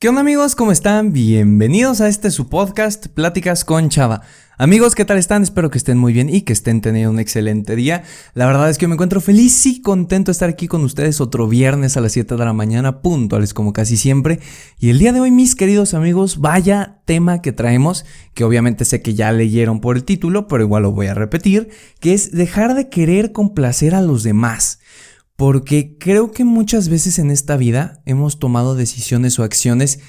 ¿Qué onda amigos? ¿Cómo están? Bienvenidos a este su podcast, Pláticas con Chava. Amigos, ¿qué tal están? Espero que estén muy bien y que estén teniendo un excelente día. La verdad es que me encuentro feliz y contento de estar aquí con ustedes otro viernes a las 7 de la mañana, puntuales como casi siempre. Y el día de hoy, mis queridos amigos, vaya tema que traemos, que obviamente sé que ya leyeron por el título, pero igual lo voy a repetir, que es dejar de querer complacer a los demás porque creo que muchas veces en esta vida hemos tomado decisiones o acciones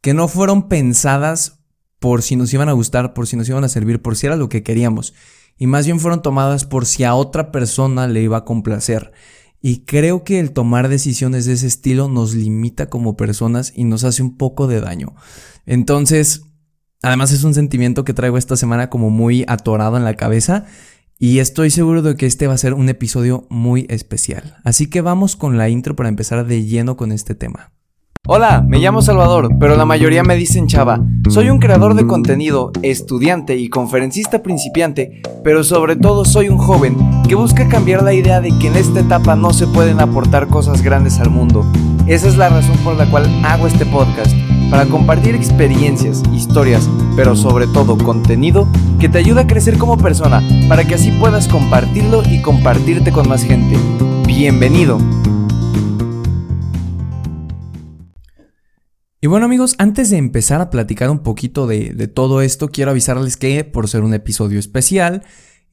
que no fueron pensadas por si nos iban a gustar, por si nos iban a servir, por si era lo que queríamos, y más bien fueron tomadas por si a otra persona le iba a complacer. Y creo que el tomar decisiones de ese estilo nos limita como personas y nos hace un poco de daño. Entonces, además es un sentimiento que traigo esta semana como muy atorado en la cabeza y estoy seguro de que este va a ser un episodio muy especial. Así que vamos con la intro para empezar de lleno con este tema. Hola, me llamo Salvador, pero la mayoría me dicen Chava. Soy un creador de contenido, estudiante y conferencista principiante, pero sobre todo soy un joven que busca cambiar la idea de que en esta etapa no se pueden aportar cosas grandes al mundo. Esa es la razón por la cual hago este podcast para compartir experiencias, historias, pero sobre todo contenido que te ayuda a crecer como persona, para que así puedas compartirlo y compartirte con más gente. Bienvenido. Y bueno amigos, antes de empezar a platicar un poquito de, de todo esto, quiero avisarles que por ser un episodio especial,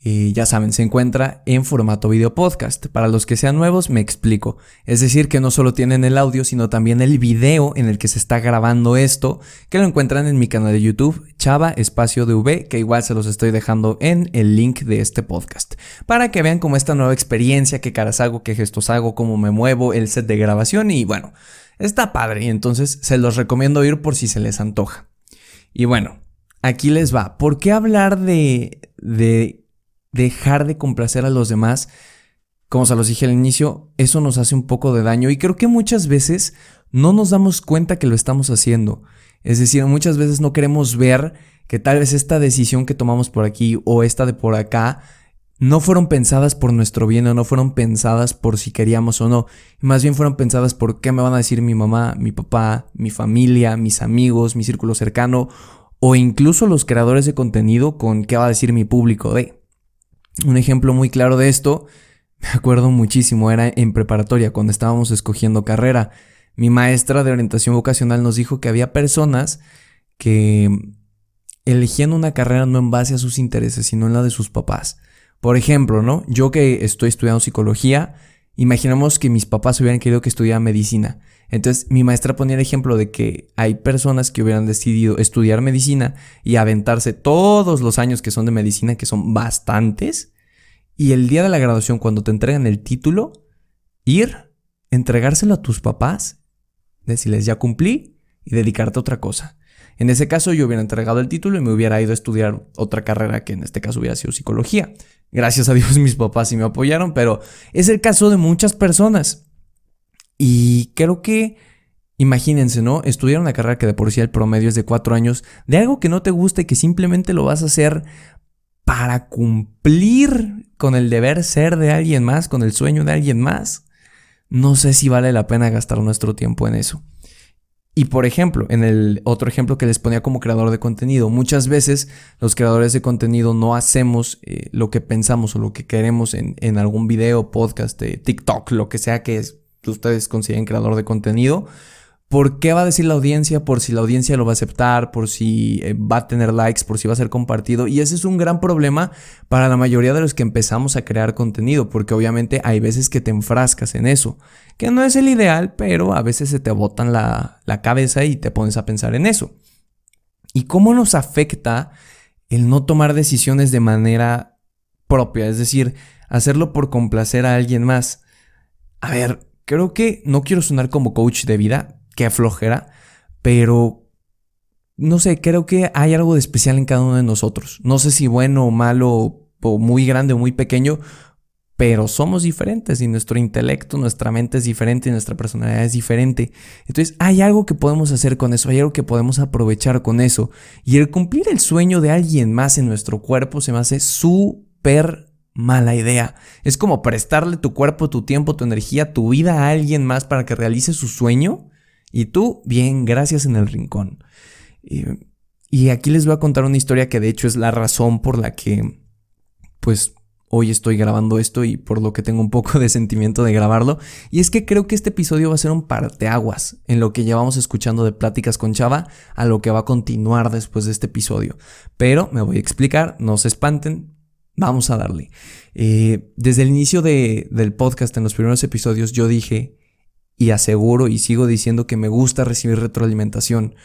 ya saben, se encuentra en formato video podcast. Para los que sean nuevos, me explico. Es decir, que no solo tienen el audio, sino también el video en el que se está grabando esto, que lo encuentran en mi canal de YouTube, Chava Espacio DV, que igual se los estoy dejando en el link de este podcast. Para que vean cómo esta nueva experiencia, qué caras hago, qué gestos hago, cómo me muevo, el set de grabación y bueno, está padre. Y entonces se los recomiendo ir por si se les antoja. Y bueno, aquí les va. ¿Por qué hablar de, de dejar de complacer a los demás, como se los dije al inicio, eso nos hace un poco de daño y creo que muchas veces no nos damos cuenta que lo estamos haciendo. Es decir, muchas veces no queremos ver que tal vez esta decisión que tomamos por aquí o esta de por acá no fueron pensadas por nuestro bien o no fueron pensadas por si queríamos o no. Más bien fueron pensadas por qué me van a decir mi mamá, mi papá, mi familia, mis amigos, mi círculo cercano o incluso los creadores de contenido con qué va a decir mi público de. Un ejemplo muy claro de esto, me acuerdo muchísimo, era en preparatoria, cuando estábamos escogiendo carrera. Mi maestra de orientación vocacional nos dijo que había personas que elegían una carrera no en base a sus intereses, sino en la de sus papás. Por ejemplo, ¿no? Yo que estoy estudiando psicología, imaginamos que mis papás hubieran querido que estudiara medicina. Entonces mi maestra ponía el ejemplo de que hay personas que hubieran decidido estudiar medicina y aventarse todos los años que son de medicina, que son bastantes, y el día de la graduación, cuando te entregan el título, ir, entregárselo a tus papás, decirles ya cumplí y dedicarte a otra cosa. En ese caso yo hubiera entregado el título y me hubiera ido a estudiar otra carrera que en este caso hubiera sido psicología. Gracias a Dios mis papás sí me apoyaron, pero es el caso de muchas personas. Y creo que, imagínense, ¿no? Estudiar una carrera que de por sí el promedio es de cuatro años, de algo que no te gusta y que simplemente lo vas a hacer para cumplir con el deber ser de alguien más, con el sueño de alguien más. No sé si vale la pena gastar nuestro tiempo en eso. Y por ejemplo, en el otro ejemplo que les ponía como creador de contenido, muchas veces los creadores de contenido no hacemos eh, lo que pensamos o lo que queremos en, en algún video, podcast, TikTok, lo que sea que es, ustedes consiguen creador de contenido. ¿Por qué va a decir la audiencia? Por si la audiencia lo va a aceptar, por si eh, va a tener likes, por si va a ser compartido. Y ese es un gran problema para la mayoría de los que empezamos a crear contenido, porque obviamente hay veces que te enfrascas en eso, que no es el ideal, pero a veces se te botan la, la cabeza y te pones a pensar en eso. ¿Y cómo nos afecta el no tomar decisiones de manera propia? Es decir, hacerlo por complacer a alguien más. A ver, creo que no quiero sonar como coach de vida, que aflojera, pero no sé, creo que hay algo de especial en cada uno de nosotros. No sé si bueno o malo, o muy grande o muy pequeño, pero somos diferentes y nuestro intelecto, nuestra mente es diferente y nuestra personalidad es diferente. Entonces hay algo que podemos hacer con eso, hay algo que podemos aprovechar con eso. Y el cumplir el sueño de alguien más en nuestro cuerpo se me hace súper mala idea. Es como prestarle tu cuerpo, tu tiempo, tu energía, tu vida a alguien más para que realice su sueño. Y tú, bien, gracias en el rincón. y aquí les voy a contar una historia que de hecho es la razón por la que, pues, hoy estoy grabando esto y por lo que tengo un poco de sentimiento de grabarlo. Y es que creo que este episodio va a ser un parteaguas en lo que llevamos escuchando de pláticas con Chava a lo que va a continuar después de este episodio. Pero me voy a explicar, no se espanten, vamos a darle. Eh, desde el inicio del podcast, en los primeros episodios, yo dije y aseguro y sigo diciendo que me gusta recibir retroalimentación.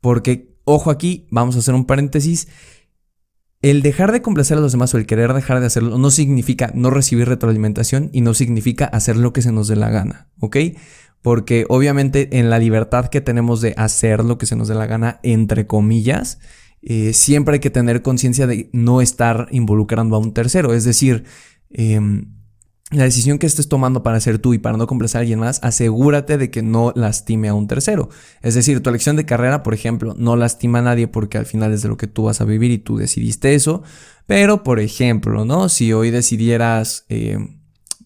Porque, ojo aquí, vamos a hacer un paréntesis el dejar de complacer a los demás o el querer dejar de hacerlo no significa no recibir retroalimentación y no significa hacer lo que se nos dé la gana, ¿ok? Porque obviamente en la libertad que tenemos de hacer lo que se nos dé la gana, entre comillas, eh, siempre hay que tener conciencia de no estar involucrando a un tercero. Es decir, eh, la decisión que estés tomando para ser tú y para no complacer a alguien más, asegúrate de que no lastime a un tercero. Es decir, tu elección de carrera, por ejemplo, no lastima a nadie porque al final es de lo que tú vas a vivir y tú decidiste eso. Pero, por ejemplo, ¿no? Si hoy decidieras eh,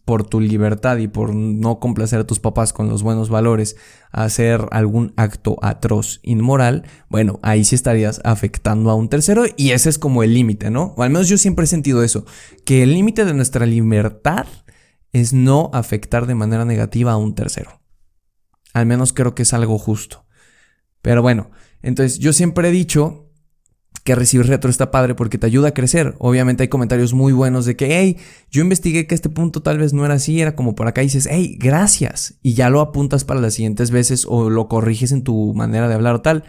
por tu libertad y por no complacer a tus papás con los buenos valores hacer algún acto atroz, inmoral, bueno, ahí sí estarías afectando a un tercero y ese es como el límite, ¿no? O al menos yo siempre he sentido eso, que el límite de nuestra libertad es no afectar de manera negativa a un tercero. Al menos creo que es algo justo. Pero bueno, entonces yo siempre he dicho que recibir retro está padre porque te ayuda a crecer. Obviamente hay comentarios muy buenos de que, hey, yo investigué que este punto tal vez no era así, era como por acá y dices, hey, gracias. Y ya lo apuntas para las siguientes veces o lo corriges en tu manera de hablar o tal.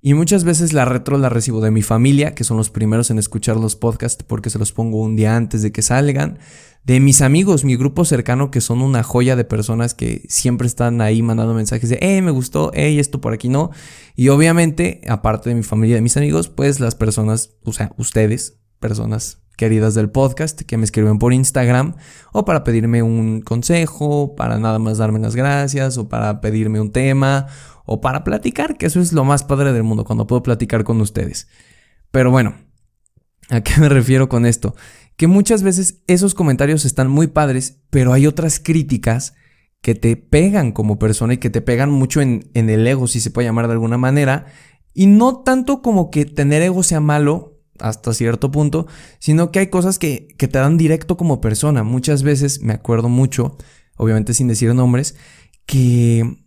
Y muchas veces la retro la recibo de mi familia, que son los primeros en escuchar los podcasts porque se los pongo un día antes de que salgan de mis amigos, mi grupo cercano, que son una joya de personas que siempre están ahí mandando mensajes de, hey, me gustó, hey, esto por aquí no. Y obviamente, aparte de mi familia y de mis amigos, pues las personas, o sea, ustedes, personas queridas del podcast, que me escriben por Instagram, o para pedirme un consejo, para nada más darme las gracias, o para pedirme un tema, o para platicar, que eso es lo más padre del mundo, cuando puedo platicar con ustedes. Pero bueno, ¿a qué me refiero con esto? Que muchas veces esos comentarios están muy padres, pero hay otras críticas que te pegan como persona y que te pegan mucho en, el ego, si se puede llamar de alguna manera. Y no tanto como que tener ego sea malo hasta cierto punto, sino que hay cosas que, que te dan directo como persona. Muchas veces me acuerdo mucho, obviamente sin decir nombres, que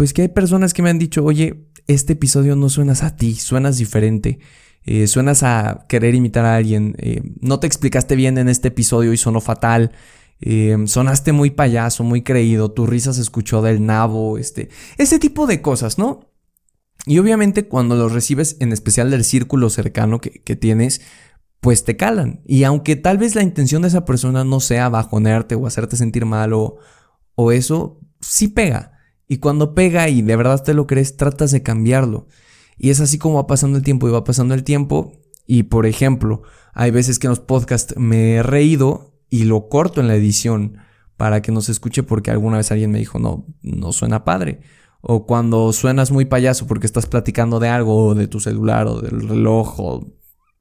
pues que hay personas que me han dicho, oye, este episodio no suenas a ti, suenas diferente. Eh, suenas a querer imitar a alguien, eh, no te explicaste bien en este episodio y sonó fatal, eh, sonaste muy payaso, muy creído, tu risa se escuchó del nabo, este, ese tipo de cosas, ¿no? Y obviamente cuando los recibes, en especial del círculo cercano que, tienes, pues te calan. Y aunque tal vez la intención de esa persona no sea bajonearte o hacerte sentir mal o, o eso, sí pega. Y cuando pega y de verdad te lo crees, tratas de cambiarlo. Y es así como va pasando el tiempo y va pasando el tiempo. Y por ejemplo, hay veces que en los podcasts me he reído y lo corto en la edición para que no se escuche porque alguna vez alguien me dijo, no, no suena padre. O cuando suenas muy payaso porque estás platicando de algo, de tu celular o del reloj o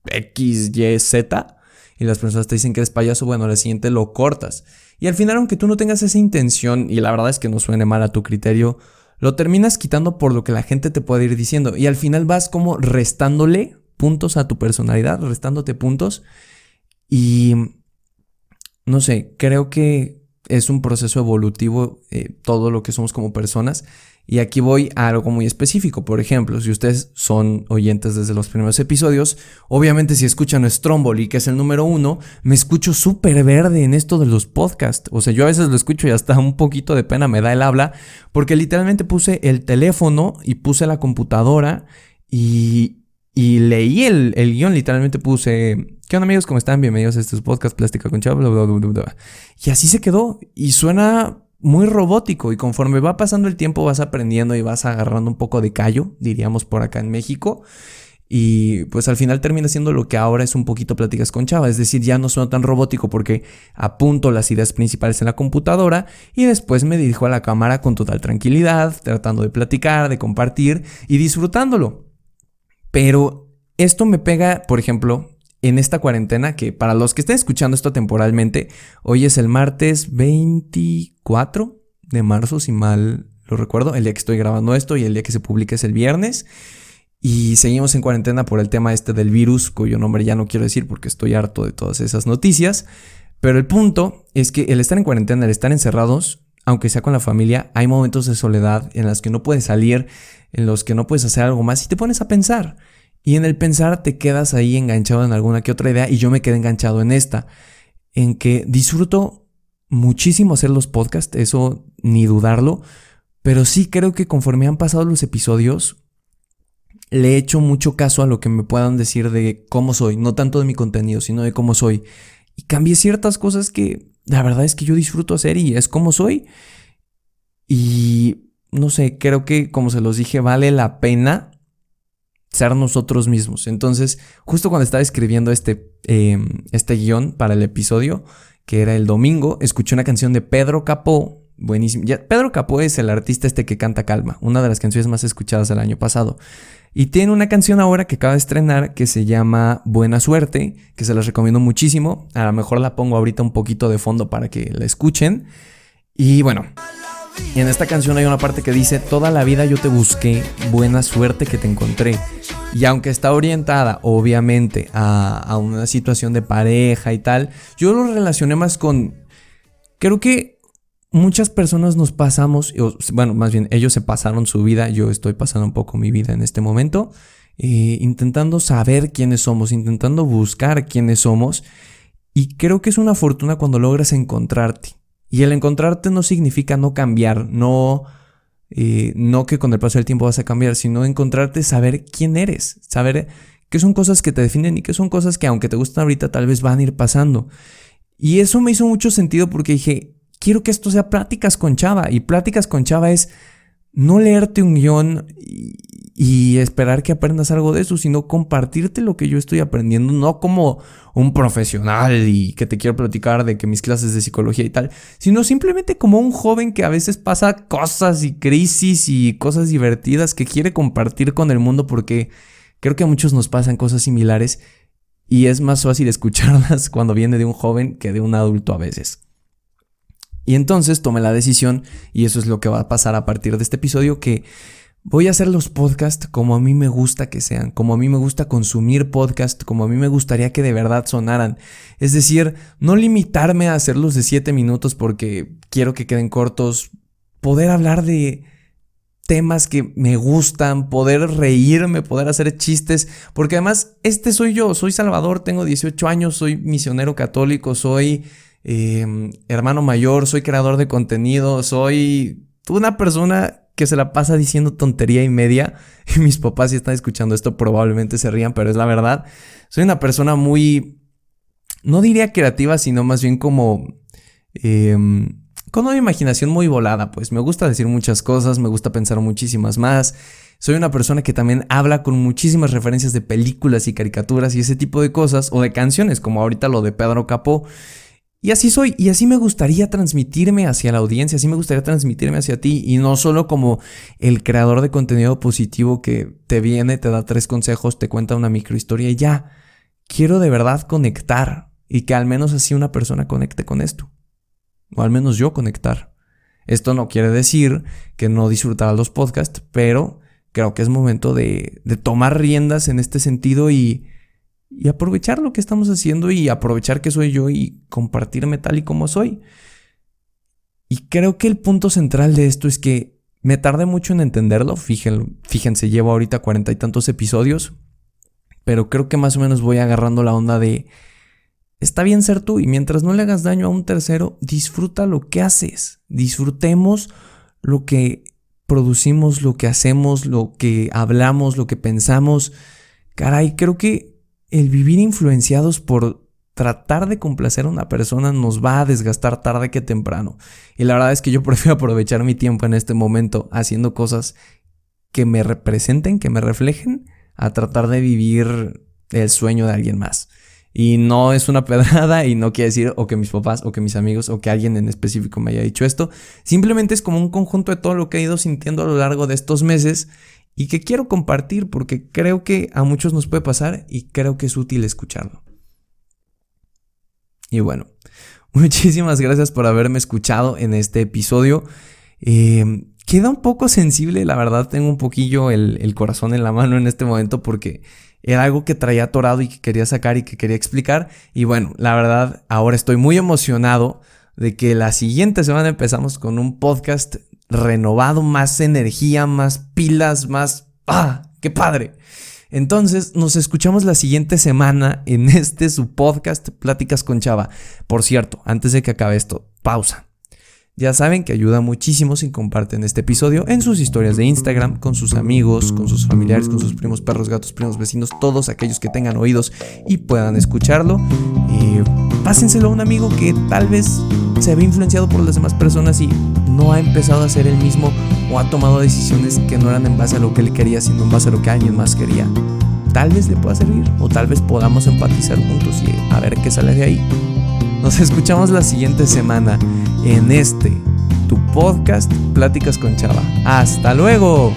X, Y, Z, y las personas te dicen que eres payaso, bueno, al siguiente lo cortas. Y al final, aunque tú no tengas esa intención, y la verdad es que no suene mal a tu criterio, lo terminas quitando por lo que la gente te puede ir diciendo. Y al final vas como restándole puntos a tu personalidad, restándote puntos. Y no sé, creo que es un proceso evolutivo eh, todo lo que somos como personas. Y aquí voy a algo muy específico. Por ejemplo, si ustedes son oyentes desde los primeros episodios, obviamente si escuchan Stromboli, que es el número uno, me escucho súper verde en esto de los podcasts. O sea, yo a veces lo escucho y hasta un poquito de pena me da el habla, porque literalmente puse el teléfono y puse la computadora y, y leí el, el guion, literalmente puse, ¿qué onda amigos? ¿Cómo están? Bienvenidos a estos podcasts Plástica con Chavo, Y así se quedó. Y suena muy robótico y conforme va pasando el tiempo vas aprendiendo y vas agarrando un poco de callo, diríamos por acá en México. Y pues al final termina siendo lo que ahora es un poquito pláticas con Chava, es decir, ya no suena tan robótico porque apunto las ideas principales en la computadora y después me dirijo a la cámara con total tranquilidad, tratando de platicar, de compartir y disfrutándolo. Pero esto me pega, por ejemplo, en esta cuarentena, que para los que estén escuchando esto temporalmente, hoy es el martes 24 de marzo, si mal lo recuerdo, el día que estoy grabando esto y el día que se publica es el viernes. Y seguimos en cuarentena por el tema este del virus, cuyo nombre ya no quiero decir porque estoy harto de todas esas noticias. Pero el punto es que el estar en cuarentena, el estar encerrados, aunque sea con la familia, hay momentos de soledad en los que no puedes salir, en los que no puedes hacer algo más y te pones a pensar. Y en el pensar te quedas ahí enganchado en alguna que otra idea y yo me quedé enganchado en esta, en que disfruto muchísimo hacer los podcasts, eso ni dudarlo, pero sí creo que conforme han pasado los episodios, le he hecho mucho caso a lo que me puedan decir de cómo soy, no tanto de mi contenido, sino de cómo soy. Y cambié ciertas cosas que la verdad es que yo disfruto hacer y es como soy. Y no sé, creo que como se los dije, vale la pena ser nosotros mismos. Entonces, justo cuando estaba escribiendo este, em, este guion para el episodio, que era el domingo, escuché una canción de Pedro Capó, buenísimo. Pedro Capó es el artista este que canta Calma, una de las canciones más escuchadas del año pasado. Y tiene una canción ahora que acaba de estrenar que se llama Buena Suerte, que se las recomiendo muchísimo. A lo mejor la pongo ahorita un poquito de fondo para que la escuchen. Y bueno, en esta canción hay una parte que dice, toda la vida yo te busqué, buena suerte que te encontré. Y aunque está orientada obviamente a, a una situación de pareja y tal, yo lo relacioné más con... Creo que muchas personas nos pasamos, bueno, más bien ellos se pasaron su vida, yo estoy pasando un poco mi vida en este momento, eh, intentando saber quiénes somos, intentando buscar quiénes somos. Y creo que es una fortuna cuando logras encontrarte. Y el encontrarte no significa no cambiar, no, eh, no que con el paso del tiempo vas a cambiar, sino encontrarte, saber quién eres, saber qué son cosas que te definen y qué son cosas que aunque te gustan ahorita tal vez van a ir pasando. Y eso me hizo mucho sentido porque dije, quiero que esto sea pláticas con Chava. Y pláticas con Chava es no leerte un guion esperar que aprendas algo de eso, sino compartirte lo que yo estoy aprendiendo, no como un profesional y que te quiero platicar de que mis clases de psicología y tal, sino simplemente como un joven que a veces pasa cosas y crisis y cosas divertidas que quiere compartir con el mundo porque creo que a muchos nos pasan cosas similares y es más fácil escucharlas cuando viene de un joven que de un adulto a veces. Y entonces tomé la decisión, y eso es lo que va a pasar a partir de este episodio, que voy a hacer los podcasts como a mí me gusta que sean, como a mí me gusta consumir podcast, como a mí me gustaría que de verdad sonaran. Es decir, no limitarme a hacerlos de 7 minutos porque quiero que queden cortos, poder hablar de temas que me gustan, poder reírme, poder hacer chistes, porque además este soy yo, soy Salvador, tengo 18 años, soy misionero católico, soy Em, hermano mayor, soy creador de contenido, soy una persona que se la pasa diciendo tontería y media. Y mis papás si están escuchando esto probablemente se rían, pero es la verdad. Soy una persona muy, no diría creativa, sino más bien como... Em, con una imaginación muy volada, pues me gusta decir muchas cosas, me gusta pensar muchísimas más. Soy una persona que también habla con muchísimas referencias de películas y caricaturas y ese tipo de cosas, o de canciones, como ahorita lo de Pedro Capó. Y así soy, y así me gustaría transmitirme hacia la audiencia, así me gustaría transmitirme hacia ti, y no solo como el creador de contenido positivo que te viene, te da tres consejos, te cuenta una microhistoria y ya. Quiero de verdad conectar, y que al menos así una persona conecte con esto. O al menos yo conectar. Esto no quiere decir que no disfrutara los podcasts, pero creo que es momento de tomar riendas en este sentido y y aprovechar lo que estamos haciendo y aprovechar que soy yo y compartirme tal y como soy. Y creo que el punto central de esto es que me tardé mucho en entenderlo. Fíjense, fíjense llevo ahorita cuarenta y tantos episodios, pero creo que más o menos voy agarrando la onda de está bien ser tú y mientras no le hagas daño a un tercero, disfruta lo que haces. Disfrutemos lo que producimos, lo que hacemos, lo que hablamos, lo que pensamos. Caray, creo que el vivir influenciados por tratar de complacer a una persona nos va a desgastar tarde que temprano. Y la verdad es que yo prefiero aprovechar mi tiempo en este momento haciendo cosas que me representen, que me reflejen, a tratar de vivir el sueño de alguien más. Y no es una pedrada y no quiere decir o que mis papás o que mis amigos o que alguien en específico me haya dicho esto. Simplemente es como un conjunto de todo lo que he ido sintiendo a lo largo de estos meses y que quiero compartir porque creo que a muchos nos puede pasar y creo que es útil escucharlo. Y bueno, muchísimas gracias por haberme escuchado en este episodio. Eh, queda un poco sensible, la verdad tengo un poquillo el, corazón en la mano en este momento porque era algo que traía atorado y que quería sacar y que quería explicar. Y bueno, la verdad, ahora estoy muy emocionado de que la siguiente semana empezamos con un podcast renovado, más energía, más pilas, más... ¡Ah! ¡Qué padre! Entonces, nos escuchamos la siguiente semana en este su podcast Pláticas con Chava. Por cierto, antes de que acabe esto, pausa. Ya saben que ayuda muchísimo si comparten este episodio en sus historias de Instagram, con sus amigos, con sus familiares, con sus primos, perros, gatos, primos, vecinos, todos aquellos que tengan oídos y puedan escucharlo. Eh, pásenselo a un amigo que tal vez se ve influenciado por las demás personas y no ha empezado a ser el mismo o ha tomado decisiones que no eran en base a lo que él quería, sino en base a lo que alguien más quería. Tal vez le pueda servir o tal vez podamos empatizar juntos y a ver qué sale de ahí. Nos escuchamos la siguiente semana en este, tu podcast Pláticas con Chava. Hasta luego.